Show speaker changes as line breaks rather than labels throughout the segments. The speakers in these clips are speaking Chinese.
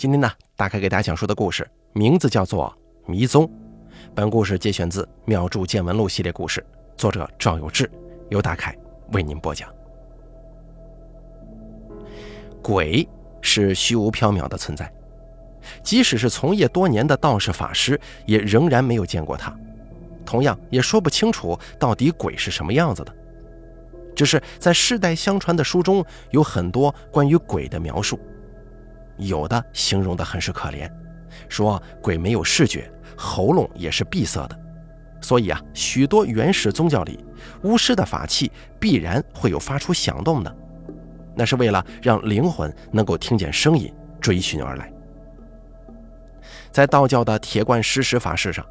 今天呢，大概给大家讲述的故事名字叫做《迷踪》。本故事节选自《妙著见闻录》系列故事，作者赵有志，由大凯为您播讲。鬼是虚无缥缈的存在，即使是从业多年的道士法师，也仍然没有见过他，同样也说不清楚到底鬼是什么样子的。只是在世代相传的书中有很多关于鬼的描述。有的形容的很是可怜，说鬼没有视觉，喉咙也是闭塞的，所以啊，许多原始宗教里，巫师的法器必然会有发出响动的，那是为了让灵魂能够听见声音追寻而来。在道教的铁罐施食法事上，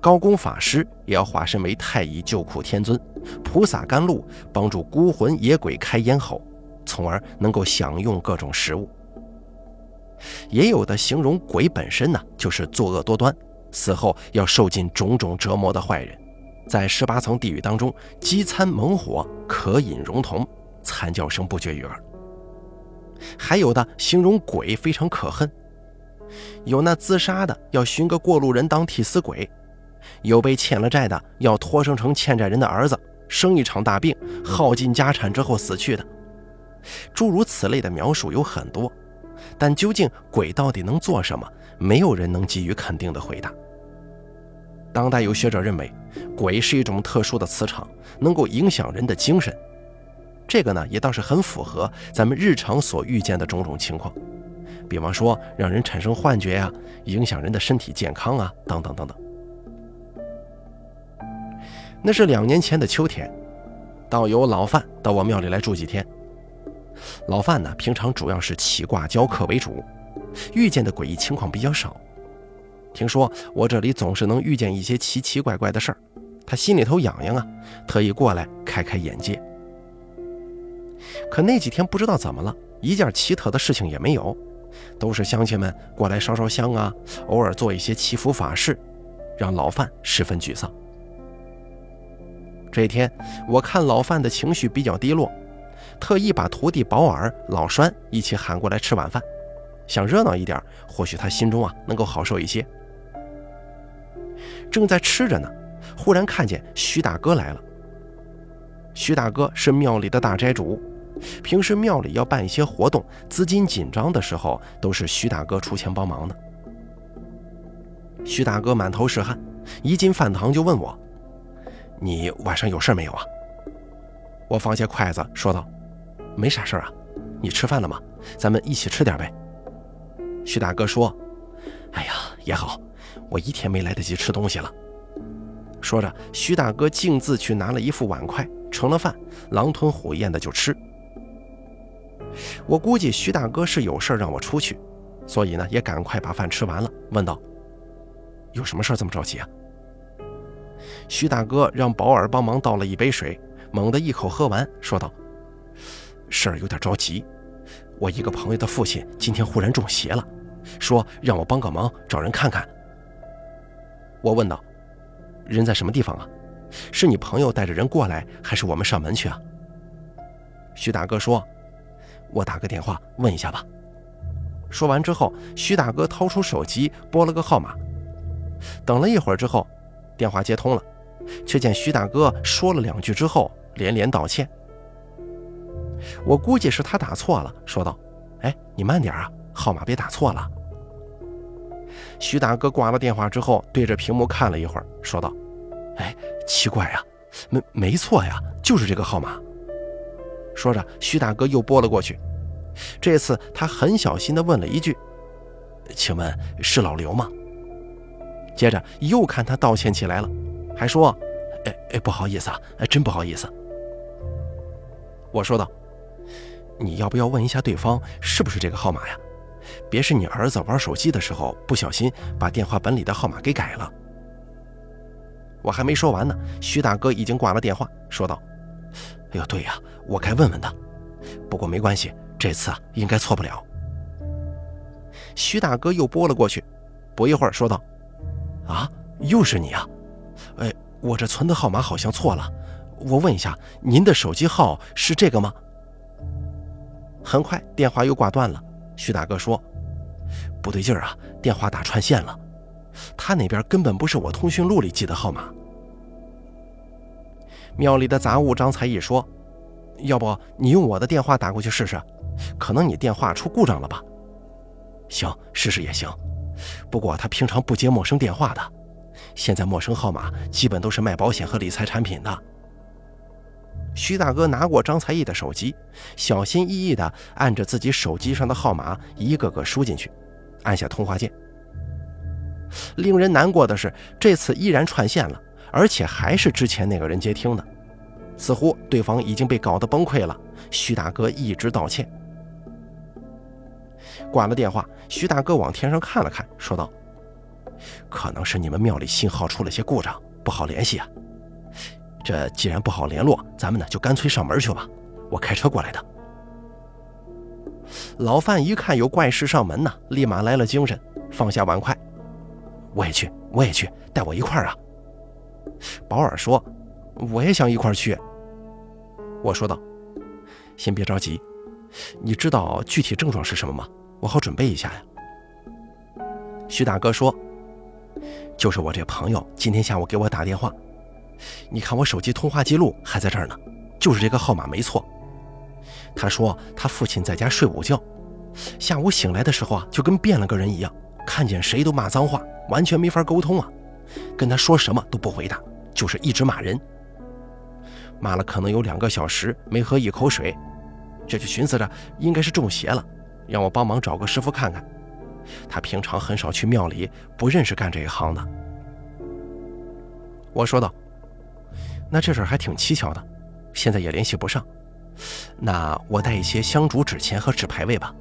高公法师也要化身为太乙救苦天尊，菩萨甘露，帮助孤魂野鬼开咽喉，从而能够享用各种食物。也有的形容鬼本身呢，就是作恶多端，死后要受尽种种折磨的坏人，在十八层地狱当中饥餐猛火，渴饮熔铜，惨叫声不绝于耳。还有的形容鬼非常可恨，有那自杀的要寻个过路人当替死鬼，有被欠了债的要托生成欠债人的儿子，生一场大病，耗尽家产之后死去的，诸如此类的描述有很多。但究竟鬼到底能做什么？没有人能给予肯定的回答。当代有学者认为，鬼是一种特殊的磁场，能够影响人的精神。这个呢，也倒是很符合咱们日常所遇见的种种情况，比方说让人产生幻觉呀，影响人的身体健康啊，等等等等。那是两年前的秋天，道友老范到我庙里来住几天。老范呢，平常主要是起卦教课为主，遇见的诡异情况比较少。听说我这里总是能遇见一些奇奇怪怪的事儿，他心里头痒痒啊，特意过来开开眼界。可那几天不知道怎么了，一件奇特的事情也没有，都是乡亲们过来烧烧香啊，偶尔做一些祈福法事，让老范十分沮丧。这天，我看老范的情绪比较低落。特意把徒弟保尔、老栓一起喊过来吃晚饭，想热闹一点，或许他心中啊能够好受一些。正在吃着呢，忽然看见徐大哥来了。徐大哥是庙里的大斋主，平时庙里要办一些活动，资金紧张的时候，都是徐大哥出钱帮忙的。徐大哥满头是汗，一进饭堂就问我：“你晚上有事没有啊？”我放下筷子说道。没啥事儿啊，你吃饭了吗？咱们一起吃点呗。徐大哥说：“哎呀，也好，我一天没来得及吃东西了。”说着，徐大哥径自去拿了一副碗筷，盛了饭，狼吞虎咽的就吃。我估计徐大哥是有事让我出去，所以呢，也赶快把饭吃完了，问道：“有什么事这么着急啊？”徐大哥让保尔帮忙倒了一杯水，猛地一口喝完，说道。事儿有点着急，我一个朋友的父亲今天忽然中邪了，说让我帮个忙，找人看看。我问道：“人在什么地方啊？是你朋友带着人过来，还是我们上门去啊？”徐大哥说：“我打个电话问一下吧。”说完之后，徐大哥掏出手机拨了个号码，等了一会儿之后，电话接通了，却见徐大哥说了两句之后连连道歉。我估计是他打错了，说道：“哎，你慢点啊，号码别打错了。”徐大哥挂了电话之后，对着屏幕看了一会儿，说道：“哎，奇怪呀，没没错呀，就是这个号码。”说着，徐大哥又拨了过去，这次他很小心地问了一句：“请问是老刘吗？”接着又看他道歉起来了，还说：“哎哎，不好意思啊，哎，真不好意思。”我说道。你要不要问一下对方是不是这个号码呀？别是你儿子玩手机的时候不小心把电话本里的号码给改了。我还没说完呢，徐大哥已经挂了电话，说道：“哎呦，对呀，我该问问他。不过没关系，这次啊应该错不了。”徐大哥又拨了过去，不一会儿说道：“啊，又是你啊？哎，我这存的号码好像错了，我问一下，您的手机号是这个吗？”很快，电话又挂断了。徐大哥说：“不对劲儿啊，电话打串线了，他那边根本不是我通讯录里记的号码。”庙里的杂物张才艺说：“要不你用我的电话打过去试试，可能你电话出故障了吧？”“行，试试也行。不过他平常不接陌生电话的，现在陌生号码基本都是卖保险和理财产品的。”徐大哥拿过张才艺的手机，小心翼翼地按着自己手机上的号码一个个输进去，按下通话键。令人难过的是，这次依然串线了。而且还是之前那个人接听的，似乎对方已经被搞得崩溃了。徐大哥一直道歉。挂了电话，徐大哥往天上看了看，说道：“可能是你们庙里信号出了些故障，不好联系啊。这既然不好联络，咱们呢就干脆上门去吧。我开车过来的。”老范一看有怪事上门呢，立马来了精神，放下碗筷：“我也去，我也去，带我一块儿啊。”保尔说：“我也想一块儿去。”我说道：“先别着急，你知道具体症状是什么吗？我好准备一下呀。”徐大哥说：“就是我这朋友今天下午给我打电话，你看我手机通话记录还在这儿呢，就是这个号码没错。他说他父亲在家睡午觉，下午醒来的时候啊，就跟变了个人一样，看见谁都骂脏话，完全没法沟通啊。”跟他说什么都不回答，就是一直骂人。骂了可能有两个小时，没喝一口水，这就寻思着应该是中邪了，让我帮忙找个师傅看看。他平常很少去庙里，不认识干这一行的。我说道：“那这事儿还挺蹊跷的，现在也联系不上。那我带一些香烛、纸钱和纸牌位吧。”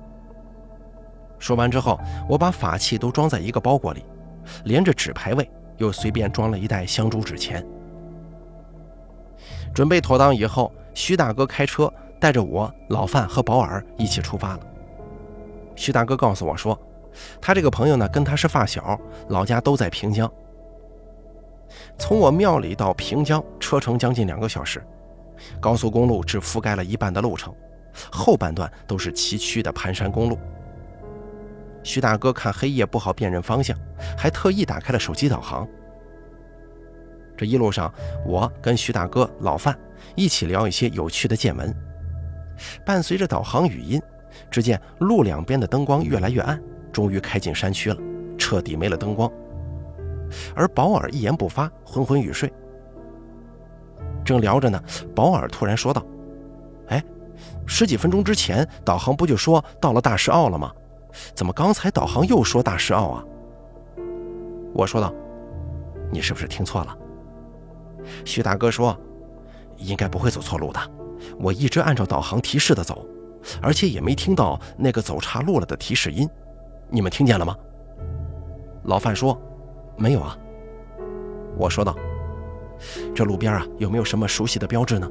说完之后，我把法器都装在一个包裹里，连着纸牌位。又随便装了一袋香烛纸钱，准备妥当以后，徐大哥开车带着我、老范和保尔一起出发了。徐大哥告诉我说，他这个朋友呢跟他是发小，老家都在平江。从我庙里到平江车程将近两个小时，高速公路只覆盖了一半的路程，后半段都是崎岖的盘山公路。徐大哥看黑夜不好辨认方向，还特意打开了手机导航。这一路上，我跟徐大哥、老范一起聊一些有趣的见闻。伴随着导航语音，只见路两边的灯光越来越暗，终于开进山区了，彻底没了灯光。而保尔一言不发，昏昏欲睡。正聊着呢，保尔突然说道：“哎，十几分钟之前导航不就说到了大石坳了吗？”怎么刚才导航又说大石坳啊？我说道：“你是不是听错了？”徐大哥说：“应该不会走错路的，我一直按照导航提示的走，而且也没听到那个走岔路了的提示音，你们听见了吗？”老范说：“没有啊。”我说道：“这路边啊有没有什么熟悉的标志呢？”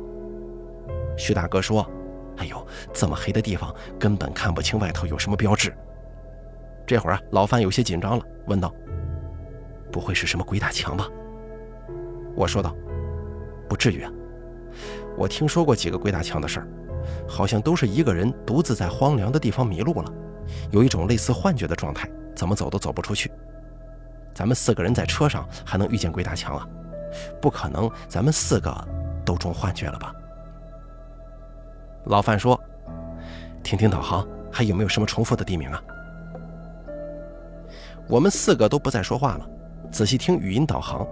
徐大哥说：“哎呦，这么黑的地方根本看不清外头有什么标志。”这会儿啊，老范有些紧张了，问道：“不会是什么鬼打墙吧？”我说道：“不至于啊，我听说过几个鬼打墙的事儿，好像都是一个人独自在荒凉的地方迷路了，有一种类似幻觉的状态，怎么走都走不出去。咱们四个人在车上还能遇见鬼打墙啊？不可能，咱们四个都中幻觉了吧？”老范说：“听听导航，还有没有什么重复的地名啊？”我们四个都不再说话了，仔细听语音导航。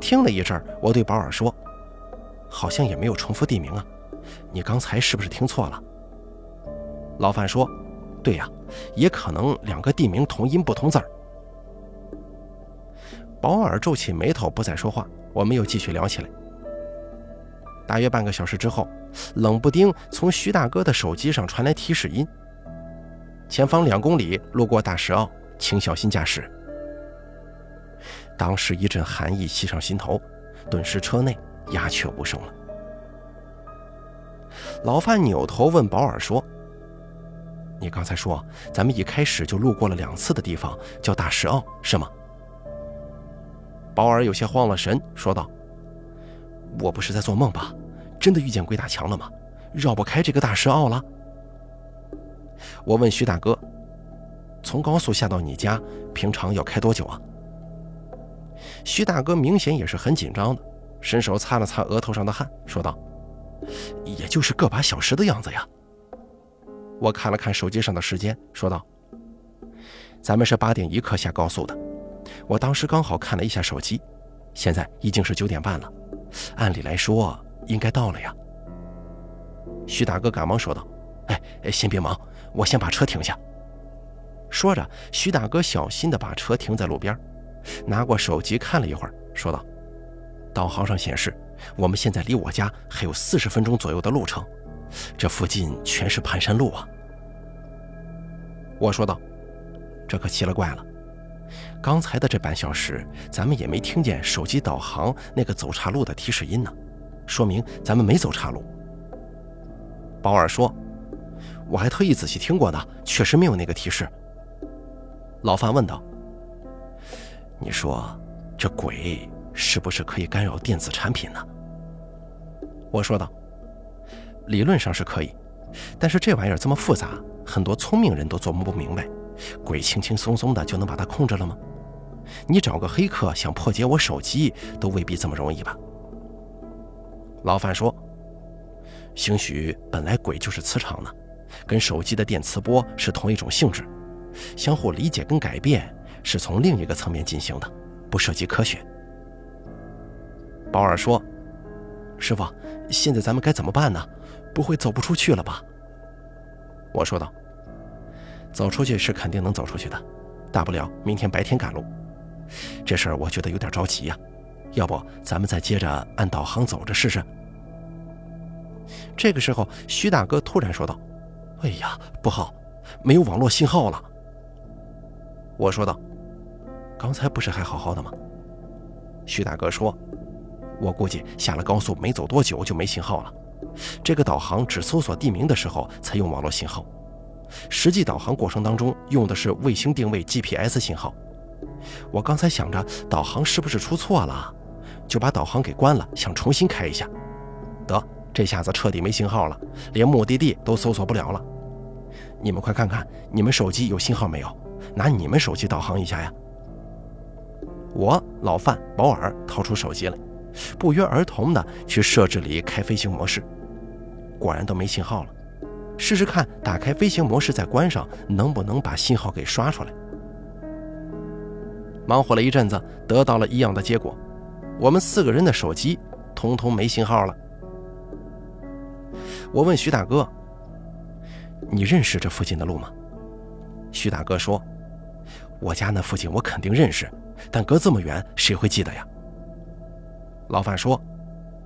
听了一阵我对保尔说：“好像也没有重复地名啊，你刚才是不是听错了？”老范说：“对呀，也可能两个地名同音不同字儿。”保尔皱起眉头，不再说话。我们又继续聊起来。大约半个小时之后，冷不丁从徐大哥的手机上传来提示音：“前方两公里，路过大石坳。”请小心驾驶。当时一阵寒意袭上心头，顿时车内鸦雀无声了。老范扭头问保尔说：“你刚才说咱们一开始就路过了两次的地方叫大石坳，是吗？”保尔有些慌了神，说道：“我不是在做梦吧？真的遇见鬼打墙了吗？绕不开这个大石坳了？”我问徐大哥。从高速下到你家，平常要开多久啊？”徐大哥明显也是很紧张的，伸手擦了擦额头上的汗，说道：“也就是个把小时的样子呀。”我看了看手机上的时间，说道：“咱们是八点一刻下高速的，我当时刚好看了一下手机，现在已经是九点半了，按理来说应该到了呀。”徐大哥赶忙说道：“哎，先别忙，我先把车停下。”说着，徐大哥小心地把车停在路边，拿过手机看了一会儿，说道：“导航上显示，我们现在离我家还有四十分钟左右的路程，这附近全是盘山路啊。”我说道：“这可奇了怪了，刚才的这半小时，咱们也没听见手机导航那个走岔路的提示音呢，说明咱们没走岔路。”保尔说：“我还特意仔细听过呢，确实没有那个提示。”老范问道：“你说这鬼是不是可以干扰电子产品呢？”我说道：“理论上是可以，但是这玩意儿这么复杂，很多聪明人都琢磨不明白，鬼轻轻松松的就能把它控制了吗？你找个黑客想破解我手机，都未必这么容易吧？”老范说。兴许本来鬼就是磁场呢，跟手机的电磁波是同一种性质，相互理解跟改变是从另一个层面进行的，不涉及科学。保尔说：“师傅，现在咱们该怎么办呢？不会走不出去了吧？”我说道：“走出去是肯定能走出去的，大不了明天白天赶路。这事儿我觉得有点着急呀，要不咱们再接着按导航走着试试？”这个时候，徐大哥突然说道：“哎呀，不好，没有网络信号了。”我说道：“刚才不是还好好的吗？”徐大哥说：“我估计下了高速没走多久就没信号了。这个导航只搜索地名的时候才用网络信号，实际导航过程当中用的是卫星定位 GPS 信号。我刚才想着导航是不是出错了，就把导航给关了，想重新开一下。得。”这下子彻底没信号了，连目的地都搜索不了了。你们快看看，你们手机有信号没有？拿你们手机导航一下呀！我老范、保尔掏出手机来，不约而同的去设置里开飞行模式，果然都没信号了。试试看，打开飞行模式再关上，能不能把信号给刷出来？忙活了一阵子，得到了一样的结果，我们四个人的手机通通没信号了。我问徐大哥：“你认识这附近的路吗？”徐大哥说：“我家那附近我肯定认识，但隔这么远，谁会记得呀？”老范说：“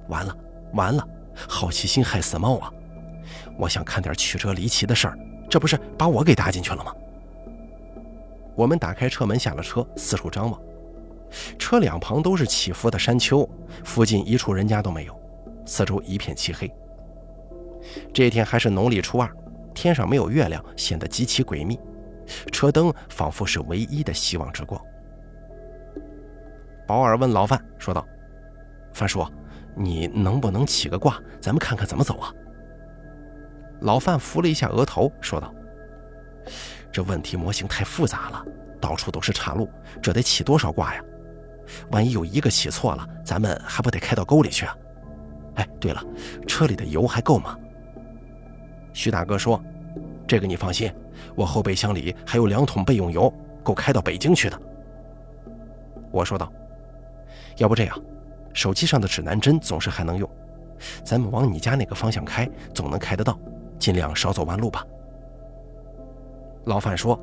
完了，完了，好奇心害死猫啊！我想看点曲折离奇的事儿，这不是把我给搭进去了吗？”我们打开车门，下了车，四处张望，车两旁都是起伏的山丘，附近一处人家都没有，四周一片漆黑。这天还是农历初二，天上没有月亮，显得极其诡秘。车灯仿佛是唯一的希望之光。保尔问老范说道：“范叔，你能不能起个卦，咱们看看怎么走啊？”老范扶了一下额头，说道：“这问题模型太复杂了，到处都是岔路，这得起多少卦呀？万一有一个起错了，咱们还不得开到沟里去啊？哎，对了，车里的油还够吗？”徐大哥说：“这个你放心，我后备箱里还有两桶备用油，够开到北京去的。”我说道：“要不这样，手机上的指南针总是还能用，咱们往你家那个方向开，总能开得到，尽量少走弯路吧。”老范说：“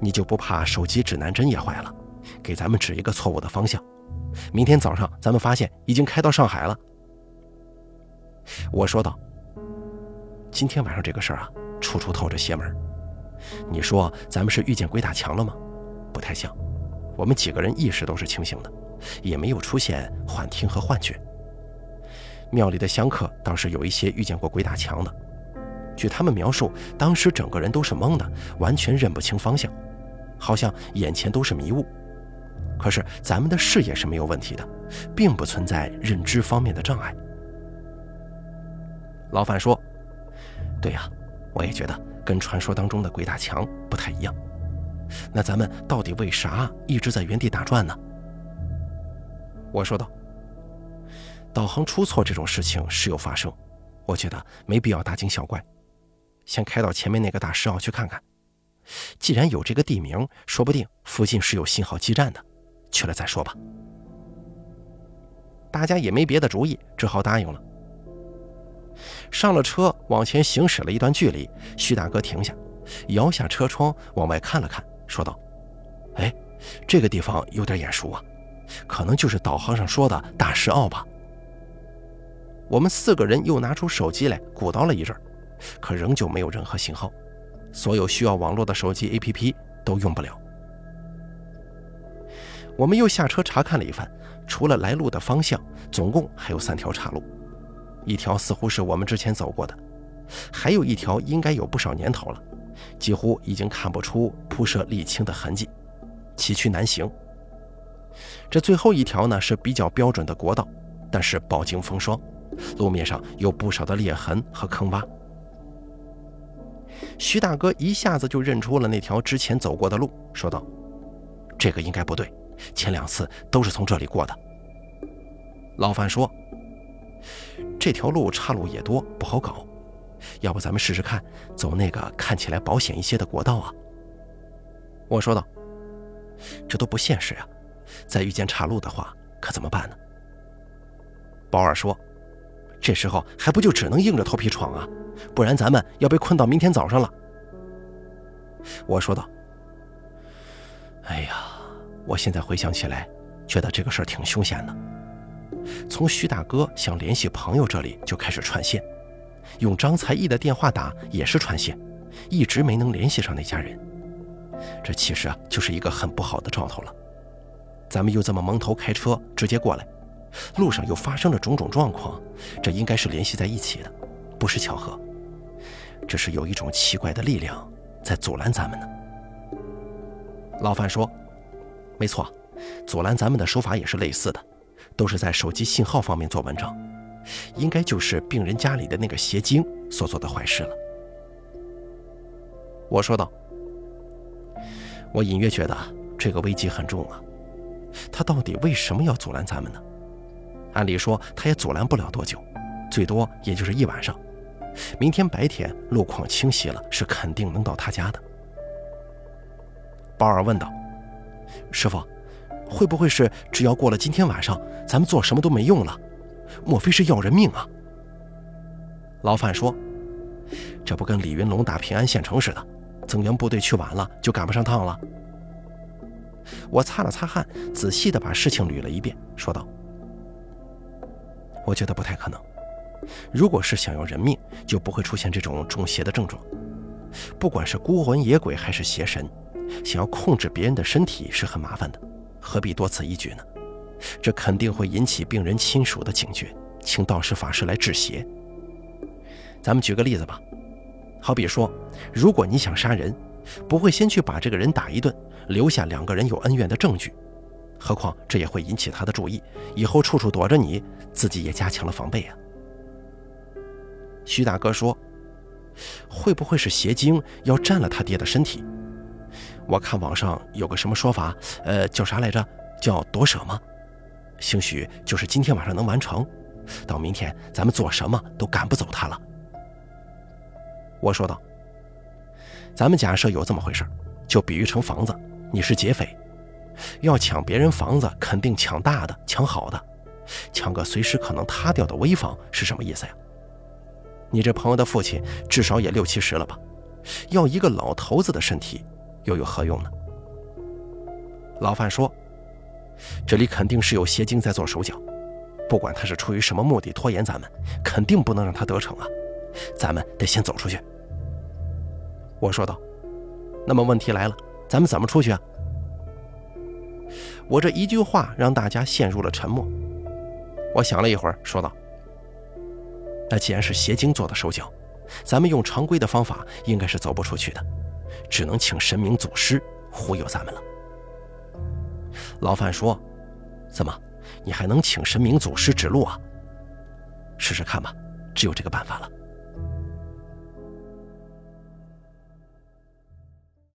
你就不怕手机指南针也坏了，给咱们指一个错误的方向？明天早上咱们发现已经开到上海了。”我说道。今天晚上这个事儿啊，处处透着邪门。你说咱们是遇见鬼打墙了吗？不太像，我们几个人意识都是清醒的，也没有出现幻听和幻觉。庙里的香客倒是有一些遇见过鬼打墙的，据他们描述，当时整个人都是懵的，完全认不清方向，好像眼前都是迷雾。可是咱们的视野是没有问题的，并不存在认知方面的障碍。老范说。对呀，我也觉得跟传说当中的鬼打墙不太一样。那咱们到底为啥一直在原地打转呢？我说道：“导航出错这种事情时有发生，我觉得没必要大惊小怪，先开到前面那个大石坳去看看。既然有这个地名，说不定附近是有信号基站的，去了再说吧。”大家也没别的主意，只好答应了。上了车，往前行驶了一段距离，徐大哥停下，摇下车窗往外看了看，说道：“哎，这个地方有点眼熟啊，可能就是导航上说的大石坳吧。”我们四个人又拿出手机来鼓捣了一阵，可仍旧没有任何信号，所有需要网络的手机 APP 都用不了。我们又下车查看了一番。除了来路的方向，总共还有三条岔路，一条似乎是我们之前走过的，还有一条应该有不少年头了，几乎已经看不出铺设沥青的痕迹，崎岖难行。这最后一条呢是比较标准的国道，但是饱经风霜，路面上有不少的裂痕和坑洼。徐大哥一下子就认出了那条之前走过的路，说道：“这个应该不对。”前两次都是从这里过的。老范说：“这条路岔路也多，不好搞，要不咱们试试看，走那个看起来保险一些的国道啊？”我说道：“这都不现实啊，再遇见岔路的话，可怎么办呢？”保尔说：“这时候还不就只能硬着头皮闯啊，不然咱们要被困到明天早上了。”我说道：“哎呀。”我现在回想起来，觉得这个事儿挺凶险的。从徐大哥想联系朋友这里就开始串线，用张才义的电话打也是串线，一直没能联系上那家人。这其实啊，就是一个很不好的兆头了。咱们又这么蒙头开车直接过来，路上又发生了种种状况，这应该是联系在一起的，不是巧合。这是有一种奇怪的力量在阻拦咱们呢。老范说。没错，阻拦咱们的手法也是类似的，都是在手机信号方面做文章，应该就是病人家里的那个邪精所做的坏事了。我说道：“我隐约觉得这个危机很重啊，他到底为什么要阻拦咱们呢？按理说他也阻拦不了多久，最多也就是一晚上。明天白天路况清晰了，是肯定能到他家的。”鲍尔问道。师傅，会不会是只要过了今天晚上，咱们做什么都没用了？莫非是要人命啊？老范说：“这不跟李云龙打平安县城似的，增援部队去晚了就赶不上趟了。”我擦了擦汗，仔细的把事情捋了一遍，说道：“我觉得不太可能。如果是想要人命，就不会出现这种中邪的症状。不管是孤魂野鬼还是邪神。”想要控制别人的身体是很麻烦的，何必多此一举呢？这肯定会引起病人亲属的警觉，请道士法师来治邪。咱们举个例子吧，好比说，如果你想杀人，不会先去把这个人打一顿，留下两个人有恩怨的证据，何况这也会引起他的注意，以后处处躲着你，自己也加强了防备啊。徐大哥说，会不会是邪精要占了他爹的身体？我看网上有个什么说法，呃，叫啥来着？叫夺舍吗？兴许就是今天晚上能完成，到明天咱们做什么都赶不走他了。我说道：“咱们假设有这么回事，就比喻成房子，你是劫匪，要抢别人房子，肯定抢大的，抢好的，抢个随时可能塌掉的危房是什么意思呀？你这朋友的父亲至少也六七十了吧？要一个老头子的身体。”又有何用呢？老范说：“这里肯定是有邪精在做手脚，不管他是出于什么目的拖延咱们，肯定不能让他得逞啊！咱们得先走出去。”我说道：“那么问题来了，咱们怎么出去啊？”我这一句话让大家陷入了沉默。我想了一会儿，说道：“那既然是邪精做的手脚，咱们用常规的方法应该是走不出去的。”只能请神明祖师忽悠咱们了。老范说：“怎么，你还能请神明祖师指路啊？试试看吧，只有这个办法了。”